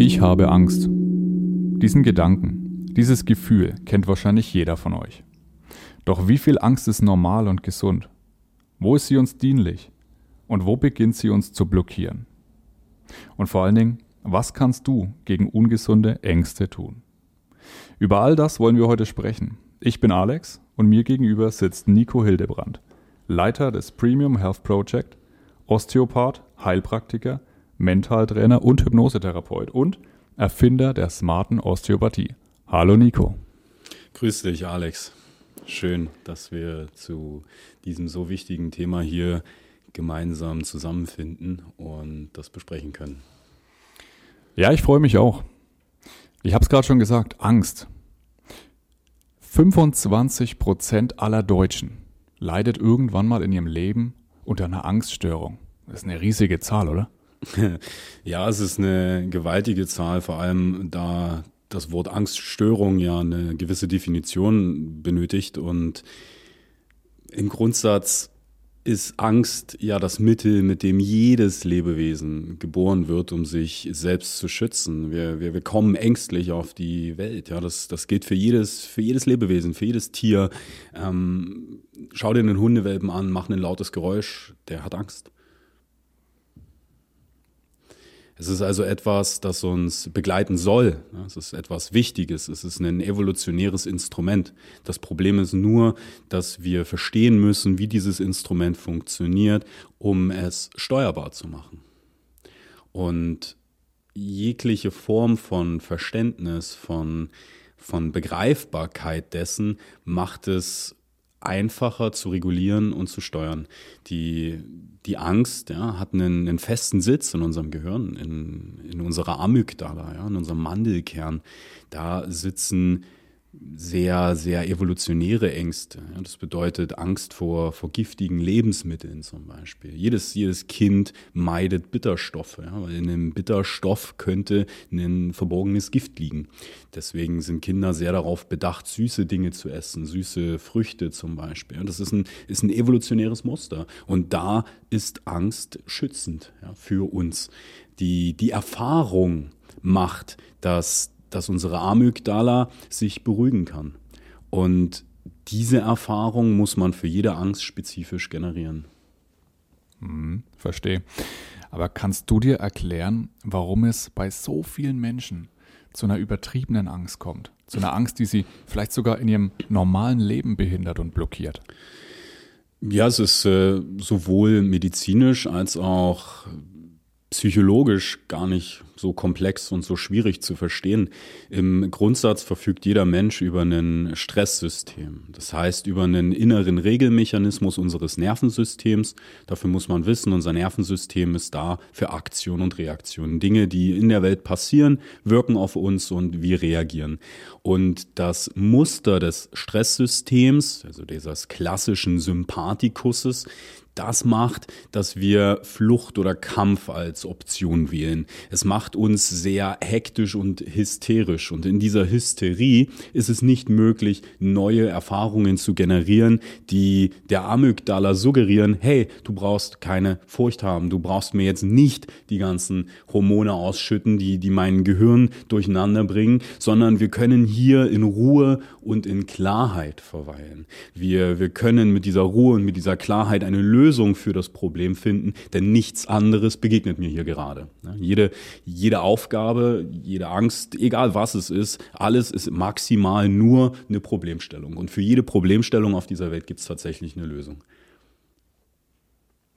Ich habe Angst. Diesen Gedanken, dieses Gefühl kennt wahrscheinlich jeder von euch. Doch wie viel Angst ist normal und gesund? Wo ist sie uns dienlich? Und wo beginnt sie uns zu blockieren? Und vor allen Dingen, was kannst du gegen ungesunde Ängste tun? Über all das wollen wir heute sprechen. Ich bin Alex und mir gegenüber sitzt Nico Hildebrand, Leiter des Premium Health Project, Osteopath, Heilpraktiker, Mentaltrainer und Hypnosetherapeut und Erfinder der smarten Osteopathie. Hallo Nico. Grüß dich, Alex. Schön, dass wir zu diesem so wichtigen Thema hier gemeinsam zusammenfinden und das besprechen können. Ja, ich freue mich auch. Ich habe es gerade schon gesagt, Angst. 25 Prozent aller Deutschen leidet irgendwann mal in ihrem Leben unter einer Angststörung. Das ist eine riesige Zahl, oder? Ja, es ist eine gewaltige Zahl, vor allem da das Wort Angststörung ja eine gewisse Definition benötigt und im Grundsatz ist Angst ja das Mittel, mit dem jedes Lebewesen geboren wird, um sich selbst zu schützen. Wir, wir, wir kommen ängstlich auf die Welt. Ja, das, das gilt für jedes, für jedes Lebewesen, für jedes Tier. Ähm, schau dir einen Hundewelpen an, mach ein lautes Geräusch, der hat Angst. Es ist also etwas, das uns begleiten soll. Es ist etwas Wichtiges. Es ist ein evolutionäres Instrument. Das Problem ist nur, dass wir verstehen müssen, wie dieses Instrument funktioniert, um es steuerbar zu machen. Und jegliche Form von Verständnis, von, von Begreifbarkeit dessen macht es einfacher zu regulieren und zu steuern. Die, die Angst ja, hat einen, einen festen Sitz in unserem Gehirn, in, in unserer Amygdala, ja, in unserem Mandelkern. Da sitzen sehr, sehr evolutionäre Ängste. Das bedeutet Angst vor, vor giftigen Lebensmitteln zum Beispiel. Jedes, jedes Kind meidet Bitterstoffe, ja, weil in einem Bitterstoff könnte ein verborgenes Gift liegen. Deswegen sind Kinder sehr darauf bedacht, süße Dinge zu essen, süße Früchte zum Beispiel. das ist ein, ist ein evolutionäres Muster. Und da ist Angst schützend ja, für uns. Die, die Erfahrung macht, dass dass unsere Amygdala sich beruhigen kann. Und diese Erfahrung muss man für jede Angst spezifisch generieren. Hm, verstehe. Aber kannst du dir erklären, warum es bei so vielen Menschen zu einer übertriebenen Angst kommt? Zu einer Angst, die sie vielleicht sogar in ihrem normalen Leben behindert und blockiert? Ja, es ist äh, sowohl medizinisch als auch psychologisch gar nicht so komplex und so schwierig zu verstehen. Im Grundsatz verfügt jeder Mensch über ein Stresssystem. Das heißt, über einen inneren Regelmechanismus unseres Nervensystems. Dafür muss man wissen, unser Nervensystem ist da für Aktion und Reaktion. Dinge, die in der Welt passieren, wirken auf uns und wir reagieren. Und das Muster des Stresssystems, also dieses klassischen Sympathikuses, das macht, dass wir Flucht oder Kampf als Option wählen. Es macht uns sehr hektisch und hysterisch. Und in dieser Hysterie ist es nicht möglich, neue Erfahrungen zu generieren, die der Amygdala suggerieren, hey, du brauchst keine Furcht haben, du brauchst mir jetzt nicht die ganzen Hormone ausschütten, die, die mein Gehirn durcheinander bringen, sondern wir können hier in Ruhe und in Klarheit verweilen. Wir, wir können mit dieser Ruhe und mit dieser Klarheit eine Lösung Lösung für das Problem finden, denn nichts anderes begegnet mir hier gerade. Jede, jede Aufgabe, jede Angst, egal was es ist, alles ist maximal nur eine Problemstellung. Und für jede Problemstellung auf dieser Welt gibt es tatsächlich eine Lösung.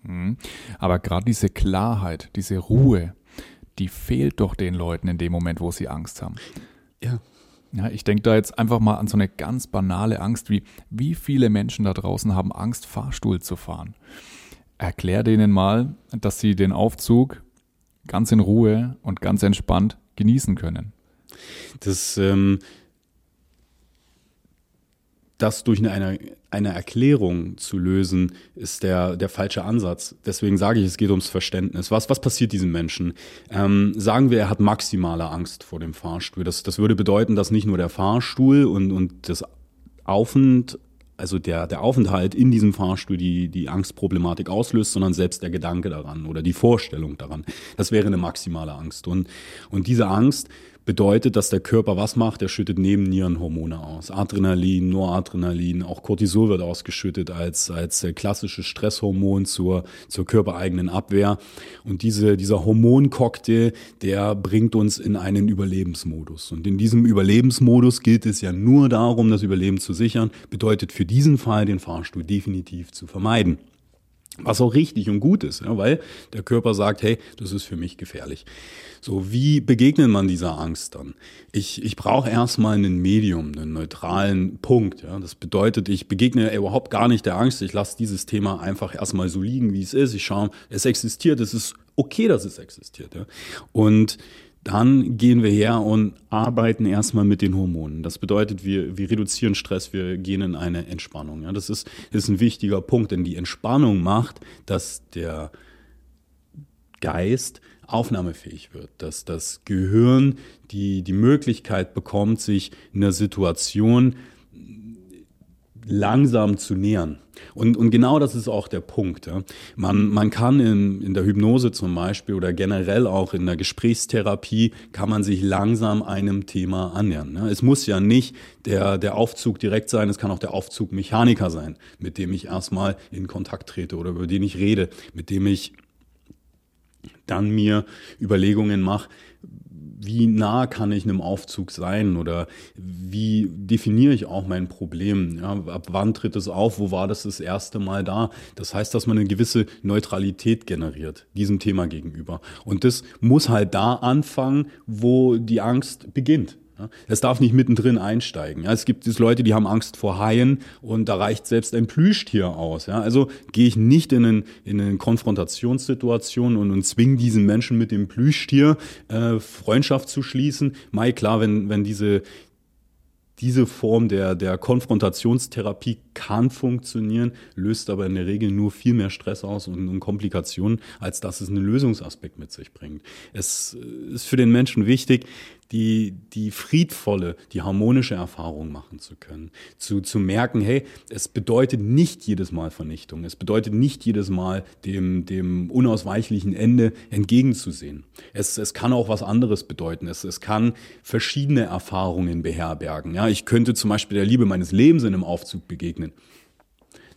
Mhm. Aber gerade diese Klarheit, diese Ruhe, die fehlt doch den Leuten in dem Moment, wo sie Angst haben. Ja. Ja, ich denke da jetzt einfach mal an so eine ganz banale Angst wie, wie viele Menschen da draußen haben Angst, Fahrstuhl zu fahren. Erklär denen mal, dass sie den Aufzug ganz in Ruhe und ganz entspannt genießen können. Das ähm, das durch eine, eine Erklärung zu lösen, ist der, der falsche Ansatz. Deswegen sage ich, es geht ums Verständnis. Was, was passiert diesem Menschen? Ähm, sagen wir, er hat maximale Angst vor dem Fahrstuhl. Das, das würde bedeuten, dass nicht nur der Fahrstuhl und, und das Auf- und also der, der Aufenthalt in diesem Fahrstuhl die, die Angstproblematik auslöst, sondern selbst der Gedanke daran oder die Vorstellung daran. Das wäre eine maximale Angst. Und, und diese Angst bedeutet, dass der Körper was macht? Er schüttet Nebennierenhormone aus. Adrenalin, Noradrenalin, auch Cortisol wird ausgeschüttet als, als klassisches Stresshormon zur, zur körpereigenen Abwehr. Und diese, dieser Hormoncocktail, der bringt uns in einen Überlebensmodus. Und in diesem Überlebensmodus gilt es ja nur darum, das Überleben zu sichern, bedeutet für diesen Fall den Fahrstuhl definitiv zu vermeiden. Was auch richtig und gut ist, ja, weil der Körper sagt, hey, das ist für mich gefährlich. So, wie begegnet man dieser Angst dann? Ich, ich brauche erstmal ein Medium, einen neutralen Punkt. Ja. Das bedeutet, ich begegne überhaupt gar nicht der Angst. Ich lasse dieses Thema einfach erstmal so liegen, wie es ist. Ich schaue, es existiert, es ist okay, dass es existiert. Ja. Und dann gehen wir her und arbeiten erstmal mit den Hormonen. Das bedeutet, wir, wir reduzieren Stress, wir gehen in eine Entspannung. Ja, das, ist, ist ein wichtiger Punkt, denn die Entspannung macht, dass der Geist aufnahmefähig wird, dass das Gehirn die, die Möglichkeit bekommt, sich in einer Situation langsam zu nähern. Und, und genau das ist auch der Punkt. Ja. Man, man kann in, in der Hypnose zum Beispiel oder generell auch in der Gesprächstherapie kann man sich langsam einem Thema annähern. Ja. Es muss ja nicht der, der Aufzug direkt sein, es kann auch der Aufzug Mechaniker sein, mit dem ich erstmal in Kontakt trete oder über den ich rede, mit dem ich dann mir Überlegungen mache, wie nah kann ich einem Aufzug sein oder wie definiere ich auch mein Problem? Ja, ab wann tritt es auf? Wo war das das erste Mal da? Das heißt, dass man eine gewisse Neutralität generiert diesem Thema gegenüber. Und das muss halt da anfangen, wo die Angst beginnt. Es darf nicht mittendrin einsteigen. es gibt Leute, die haben Angst vor Haien und da reicht selbst ein Plüschtier aus. Also gehe ich nicht in, eine Konfrontationssituation und, und zwinge diesen Menschen mit dem Plüschtier äh, Freundschaft zu schließen. Mai klar, wenn, wenn diese, diese Form der, der Konfrontationstherapie kann funktionieren, löst aber in der Regel nur viel mehr Stress aus und, und, Komplikationen, als dass es einen Lösungsaspekt mit sich bringt. Es ist für den Menschen wichtig, die, die friedvolle, die harmonische Erfahrung machen zu können. Zu, zu merken, hey, es bedeutet nicht jedes Mal Vernichtung. Es bedeutet nicht jedes Mal dem, dem unausweichlichen Ende entgegenzusehen. Es, es kann auch was anderes bedeuten. Es, es kann verschiedene Erfahrungen beherbergen. Ja, ich könnte zum Beispiel der Liebe meines Lebens in einem Aufzug begegnen.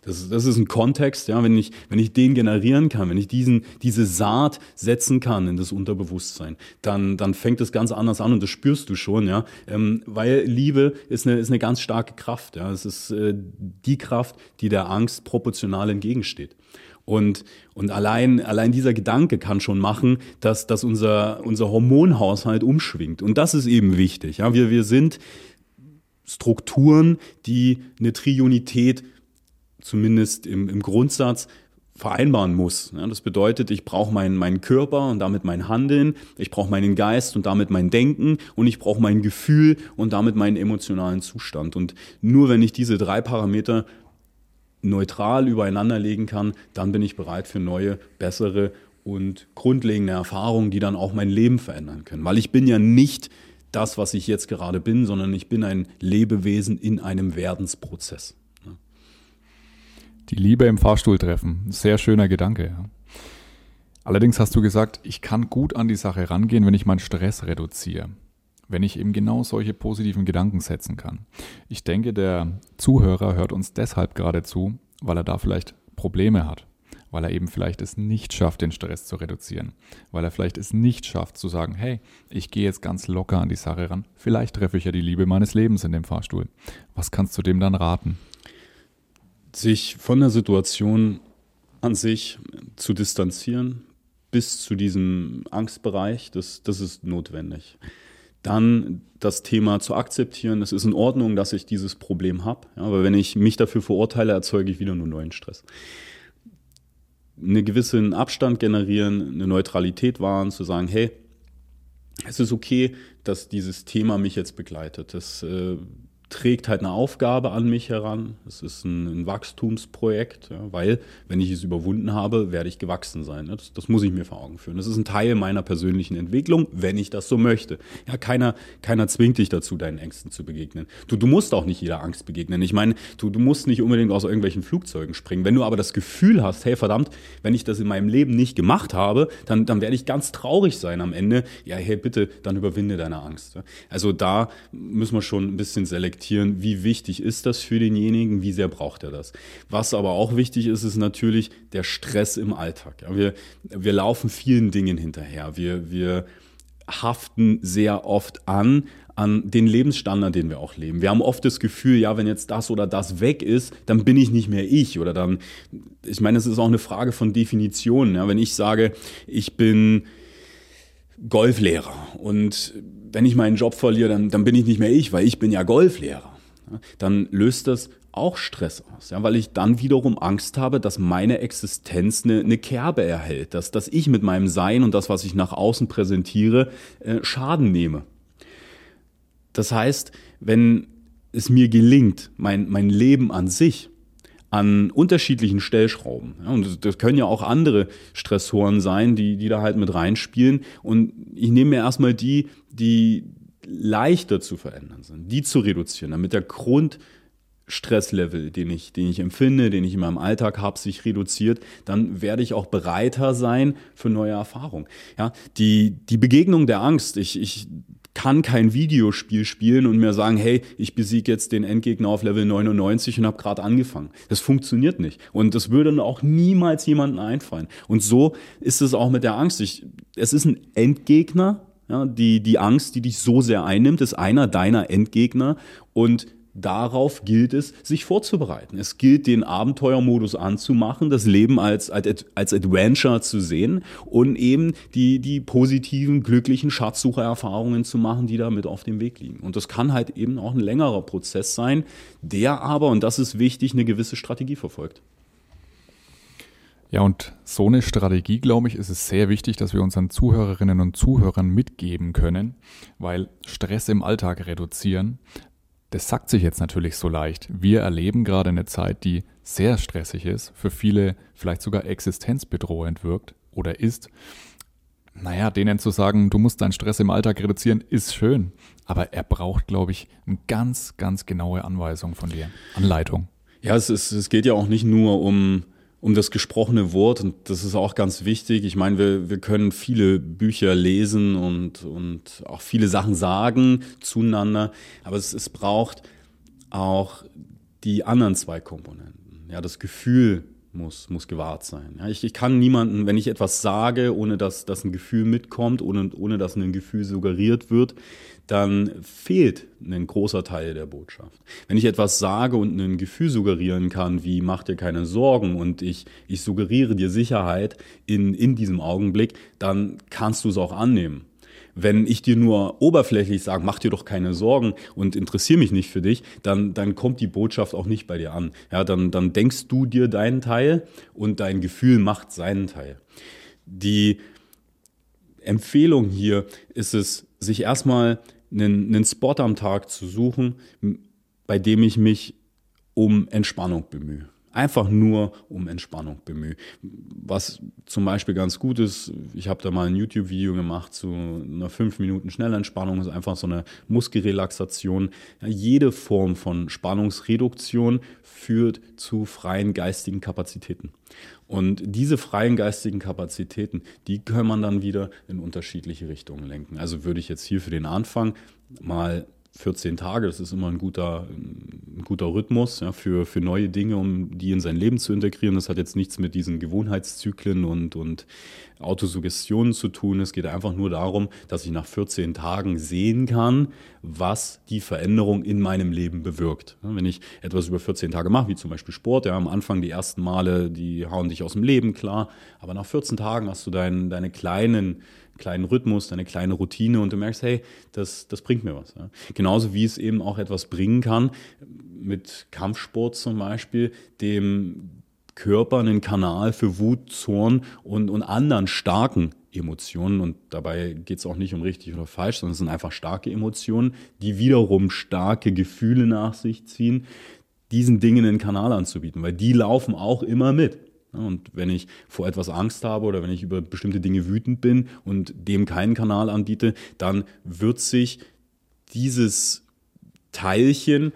Das, das ist ein Kontext, ja, wenn ich, wenn ich den generieren kann, wenn ich diesen, diese Saat setzen kann in das Unterbewusstsein, dann, dann fängt es ganz anders an und das spürst du schon, ja, ähm, weil Liebe ist eine, ist eine ganz starke Kraft, ja, es ist äh, die Kraft, die der Angst proportional entgegensteht. Und, und allein, allein dieser Gedanke kann schon machen, dass, dass unser, unser Hormonhaushalt umschwingt. Und das ist eben wichtig. Ja? Wir, wir sind Strukturen, die eine Trionität zumindest im, im Grundsatz vereinbaren muss. Ja, das bedeutet, ich brauche meinen, meinen Körper und damit mein Handeln, ich brauche meinen Geist und damit mein Denken und ich brauche mein Gefühl und damit meinen emotionalen Zustand. Und nur wenn ich diese drei Parameter neutral übereinander legen kann, dann bin ich bereit für neue, bessere und grundlegende Erfahrungen, die dann auch mein Leben verändern können. Weil ich bin ja nicht das, was ich jetzt gerade bin, sondern ich bin ein Lebewesen in einem Werdensprozess. Die Liebe im Fahrstuhl treffen. Sehr schöner Gedanke. Allerdings hast du gesagt, ich kann gut an die Sache rangehen, wenn ich meinen Stress reduziere. Wenn ich eben genau solche positiven Gedanken setzen kann. Ich denke, der Zuhörer hört uns deshalb gerade zu, weil er da vielleicht Probleme hat. Weil er eben vielleicht es nicht schafft, den Stress zu reduzieren. Weil er vielleicht es nicht schafft zu sagen, hey, ich gehe jetzt ganz locker an die Sache ran. Vielleicht treffe ich ja die Liebe meines Lebens in dem Fahrstuhl. Was kannst du dem dann raten? sich von der Situation an sich zu distanzieren bis zu diesem Angstbereich, das, das ist notwendig. Dann das Thema zu akzeptieren, es ist in Ordnung, dass ich dieses Problem habe, ja, aber wenn ich mich dafür verurteile, erzeuge ich wieder nur neuen Stress. Einen gewissen Abstand generieren, eine Neutralität wahren, zu sagen, hey, es ist okay, dass dieses Thema mich jetzt begleitet. Das äh, trägt halt eine Aufgabe an mich heran. Es ist ein, ein Wachstumsprojekt, ja, weil wenn ich es überwunden habe, werde ich gewachsen sein. Das, das, muss ich mir vor Augen führen. Das ist ein Teil meiner persönlichen Entwicklung, wenn ich das so möchte. Ja, keiner, keiner zwingt dich dazu, deinen Ängsten zu begegnen. Du, du musst auch nicht jeder Angst begegnen. Ich meine, du, du musst nicht unbedingt aus irgendwelchen Flugzeugen springen. Wenn du aber das Gefühl hast, hey verdammt, wenn ich das in meinem Leben nicht gemacht habe, dann, dann werde ich ganz traurig sein am Ende. Ja, hey, bitte, dann überwinde deine Angst. Also da müssen wir schon ein bisschen selektieren, wie wichtig ist das für denjenigen, wie sehr braucht er das. Was aber auch wichtig ist, ist natürlich der Stress im Alltag. Ja, wir, wir laufen vielen Dingen hinterher. Wir, wir haften sehr oft an, an den Lebensstandard, den wir auch leben. Wir haben oft das Gefühl, ja, wenn jetzt das oder das weg ist, dann bin ich nicht mehr ich oder dann, ich meine, es ist auch eine Frage von Definitionen. Ja, wenn ich sage, ich bin Golflehrer und wenn ich meinen Job verliere, dann, dann bin ich nicht mehr ich, weil ich bin ja Golflehrer. Dann löst das auch Stress aus, ja, weil ich dann wiederum Angst habe, dass meine Existenz eine, eine Kerbe erhält, dass, dass ich mit meinem Sein und das, was ich nach außen präsentiere, äh, Schaden nehme. Das heißt, wenn es mir gelingt, mein, mein Leben an sich an unterschiedlichen Stellschrauben. Und das können ja auch andere Stressoren sein, die, die da halt mit reinspielen. Und ich nehme mir erstmal die, die leichter zu verändern sind, die zu reduzieren, damit der Grundstresslevel, den ich, den ich empfinde, den ich in meinem Alltag habe, sich reduziert, dann werde ich auch bereiter sein für neue Erfahrungen. Ja, die, die Begegnung der Angst, ich, ich kann kein Videospiel spielen und mir sagen, hey, ich besiege jetzt den Endgegner auf Level 99 und habe gerade angefangen. Das funktioniert nicht. Und das würde auch niemals jemandem einfallen. Und so ist es auch mit der Angst. Ich, es ist ein Endgegner. Ja, die, die Angst, die dich so sehr einnimmt, ist einer deiner Endgegner. Und darauf gilt es, sich vorzubereiten. Es gilt, den Abenteuermodus anzumachen, das Leben als, als, als Adventure zu sehen und eben die, die positiven, glücklichen Schatzsuchererfahrungen zu machen, die da mit auf dem Weg liegen. Und das kann halt eben auch ein längerer Prozess sein, der aber, und das ist wichtig, eine gewisse Strategie verfolgt. Ja, und so eine Strategie, glaube ich, ist es sehr wichtig, dass wir unseren Zuhörerinnen und Zuhörern mitgeben können, weil Stress im Alltag reduzieren, das sagt sich jetzt natürlich so leicht. Wir erleben gerade eine Zeit, die sehr stressig ist, für viele vielleicht sogar existenzbedrohend wirkt oder ist. Naja, denen zu sagen, du musst deinen Stress im Alltag reduzieren, ist schön. Aber er braucht, glaube ich, eine ganz, ganz genaue Anweisung von dir, Anleitung. Ja, es, ist, es geht ja auch nicht nur um um das gesprochene Wort und das ist auch ganz wichtig. Ich meine, wir, wir können viele Bücher lesen und, und auch viele Sachen sagen zueinander, aber es, es braucht auch die anderen zwei Komponenten. Ja, das Gefühl muss, muss gewahrt sein. Ja, ich, ich kann niemanden, wenn ich etwas sage, ohne dass, dass ein Gefühl mitkommt, ohne, ohne dass ein Gefühl suggeriert wird, dann fehlt ein großer Teil der Botschaft. Wenn ich etwas sage und ein Gefühl suggerieren kann, wie mach dir keine Sorgen und ich, ich suggeriere dir Sicherheit in, in diesem Augenblick, dann kannst du es auch annehmen. Wenn ich dir nur oberflächlich sage, mach dir doch keine Sorgen und interessiere mich nicht für dich, dann, dann kommt die Botschaft auch nicht bei dir an. Ja, dann, dann denkst du dir deinen Teil und dein Gefühl macht seinen Teil. Die Empfehlung hier ist es, sich erstmal einen, einen Spot am Tag zu suchen, bei dem ich mich um Entspannung bemühe einfach nur um Entspannung bemühe. Was zum Beispiel ganz gut ist, ich habe da mal ein YouTube-Video gemacht zu einer 5 Minuten Schnellentspannung, ist einfach so eine Muskelrelaxation. Ja, jede Form von Spannungsreduktion führt zu freien geistigen Kapazitäten. Und diese freien geistigen Kapazitäten, die kann man dann wieder in unterschiedliche Richtungen lenken. Also würde ich jetzt hier für den Anfang mal 14 Tage, das ist immer ein guter, ein guter Rhythmus ja, für, für neue Dinge, um die in sein Leben zu integrieren. Das hat jetzt nichts mit diesen Gewohnheitszyklen und, und Autosuggestionen zu tun. Es geht einfach nur darum, dass ich nach 14 Tagen sehen kann, was die Veränderung in meinem Leben bewirkt. Wenn ich etwas über 14 Tage mache, wie zum Beispiel Sport, ja, am Anfang die ersten Male, die hauen dich aus dem Leben, klar, aber nach 14 Tagen hast du dein, deine kleinen kleinen Rhythmus, deine kleine Routine und du merkst, hey, das, das bringt mir was. Ja. Genauso wie es eben auch etwas bringen kann, mit Kampfsport zum Beispiel, dem Körper einen Kanal für Wut, Zorn und, und anderen starken Emotionen und dabei geht es auch nicht um richtig oder falsch, sondern es sind einfach starke Emotionen, die wiederum starke Gefühle nach sich ziehen, diesen Dingen einen Kanal anzubieten, weil die laufen auch immer mit. Und wenn ich vor etwas Angst habe oder wenn ich über bestimmte Dinge wütend bin und dem keinen Kanal anbiete, dann wird sich dieses Teilchen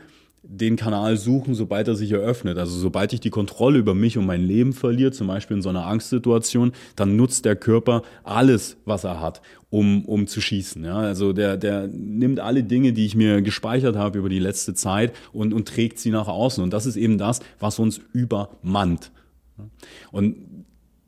den Kanal suchen, sobald er sich eröffnet. Also sobald ich die Kontrolle über mich und mein Leben verliere, zum Beispiel in so einer Angstsituation, dann nutzt der Körper alles, was er hat, um, um zu schießen. Ja? Also der, der nimmt alle Dinge, die ich mir gespeichert habe über die letzte Zeit und, und trägt sie nach außen. Und das ist eben das, was uns übermannt. Und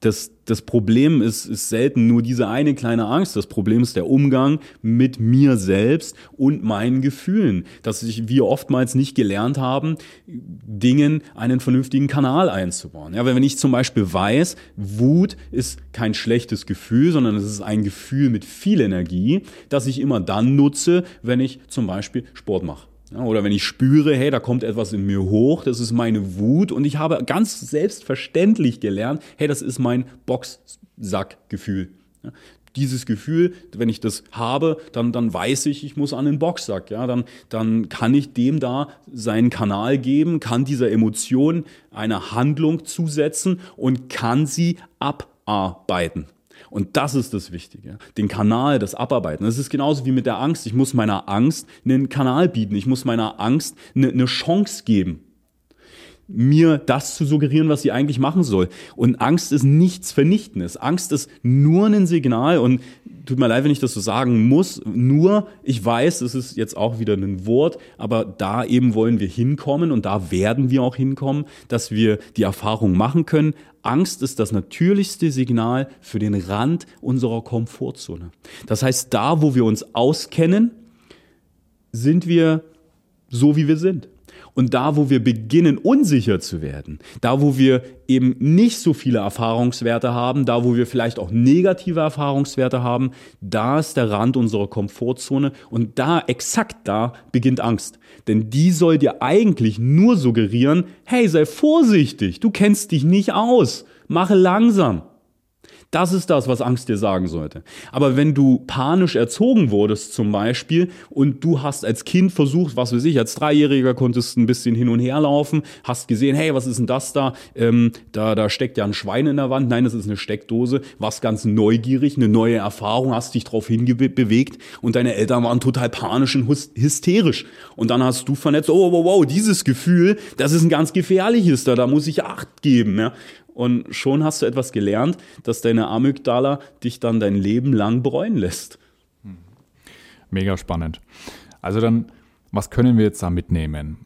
das, das Problem ist, ist selten nur diese eine kleine Angst. Das Problem ist der Umgang mit mir selbst und meinen Gefühlen. Dass ich, wir oftmals nicht gelernt haben, Dingen einen vernünftigen Kanal einzubauen. Ja, wenn ich zum Beispiel weiß, Wut ist kein schlechtes Gefühl, sondern es ist ein Gefühl mit viel Energie, das ich immer dann nutze, wenn ich zum Beispiel Sport mache. Oder wenn ich spüre, hey, da kommt etwas in mir hoch, das ist meine Wut und ich habe ganz selbstverständlich gelernt, hey, das ist mein Boxsackgefühl. Dieses Gefühl, wenn ich das habe, dann, dann weiß ich, ich muss an den Boxsack. Ja, dann, dann kann ich dem da seinen Kanal geben, kann dieser Emotion eine Handlung zusetzen und kann sie abarbeiten. Und das ist das Wichtige. Den Kanal, das Abarbeiten. Das ist genauso wie mit der Angst. Ich muss meiner Angst einen Kanal bieten. Ich muss meiner Angst eine, eine Chance geben mir das zu suggerieren, was sie eigentlich machen soll. Und Angst ist nichts Vernichtendes. Angst ist nur ein Signal und tut mir leid, wenn ich das so sagen muss, nur, ich weiß, es ist jetzt auch wieder ein Wort, aber da eben wollen wir hinkommen und da werden wir auch hinkommen, dass wir die Erfahrung machen können. Angst ist das natürlichste Signal für den Rand unserer Komfortzone. Das heißt, da, wo wir uns auskennen, sind wir so, wie wir sind. Und da, wo wir beginnen, unsicher zu werden, da, wo wir eben nicht so viele Erfahrungswerte haben, da, wo wir vielleicht auch negative Erfahrungswerte haben, da ist der Rand unserer Komfortzone und da, exakt da, beginnt Angst. Denn die soll dir eigentlich nur suggerieren, hey, sei vorsichtig, du kennst dich nicht aus, mache langsam. Das ist das, was Angst dir sagen sollte. Aber wenn du panisch erzogen wurdest zum Beispiel und du hast als Kind versucht, was weiß ich, als Dreijähriger konntest ein bisschen hin und her laufen, hast gesehen, hey, was ist denn das da? Ähm, da, da steckt ja ein Schwein in der Wand. Nein, das ist eine Steckdose. Warst ganz neugierig, eine neue Erfahrung, hast dich drauf hinbewegt und deine Eltern waren total panisch und hysterisch. Und dann hast du vernetzt, oh, wow, wow, dieses Gefühl, das ist ein ganz gefährliches, da, da muss ich Acht geben. Ja? Und schon hast du etwas gelernt, dass deine Amygdala dich dann dein Leben lang bereuen lässt. Mega spannend. Also dann, was können wir jetzt da mitnehmen?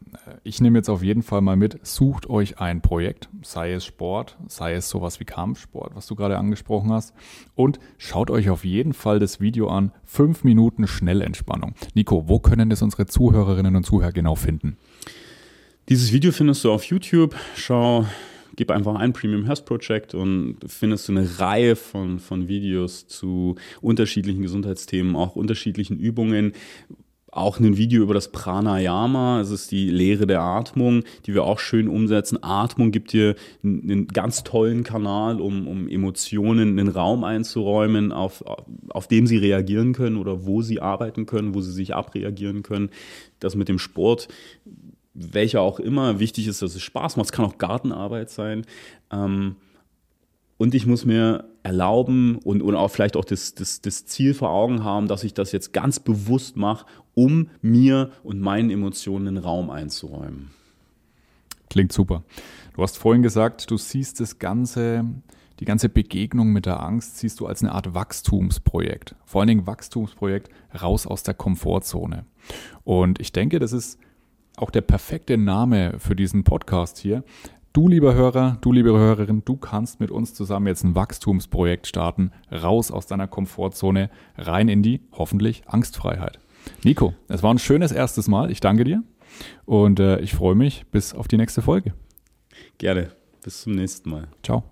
Ich nehme jetzt auf jeden Fall mal mit, sucht euch ein Projekt, sei es Sport, sei es sowas wie Kampfsport, was du gerade angesprochen hast, und schaut euch auf jeden Fall das Video an, fünf Minuten Schnellentspannung. Nico, wo können das unsere Zuhörerinnen und Zuhörer genau finden? Dieses Video findest du auf YouTube. Schau gib einfach ein Premium Health Project und findest du eine Reihe von, von Videos zu unterschiedlichen Gesundheitsthemen, auch unterschiedlichen Übungen auch ein Video über das Pranayama, es ist die Lehre der Atmung, die wir auch schön umsetzen. Atmung gibt dir einen ganz tollen Kanal, um, um Emotionen in den Raum einzuräumen, auf, auf dem sie reagieren können oder wo sie arbeiten können, wo sie sich abreagieren können. Das mit dem Sport welcher auch immer. Wichtig ist, dass es Spaß macht. Es kann auch Gartenarbeit sein. Ähm, und ich muss mir erlauben und, und auch vielleicht auch das, das, das Ziel vor Augen haben, dass ich das jetzt ganz bewusst mache, um mir und meinen Emotionen einen Raum einzuräumen. Klingt super. Du hast vorhin gesagt, du siehst das Ganze, die ganze Begegnung mit der Angst, siehst du als eine Art Wachstumsprojekt. Vor allen Dingen Wachstumsprojekt raus aus der Komfortzone. Und ich denke, das ist auch der perfekte Name für diesen Podcast hier. Du, lieber Hörer, du, liebe Hörerin, du kannst mit uns zusammen jetzt ein Wachstumsprojekt starten, raus aus deiner Komfortzone, rein in die hoffentlich Angstfreiheit. Nico, es war ein schönes erstes Mal. Ich danke dir und äh, ich freue mich bis auf die nächste Folge. Gerne. Bis zum nächsten Mal. Ciao.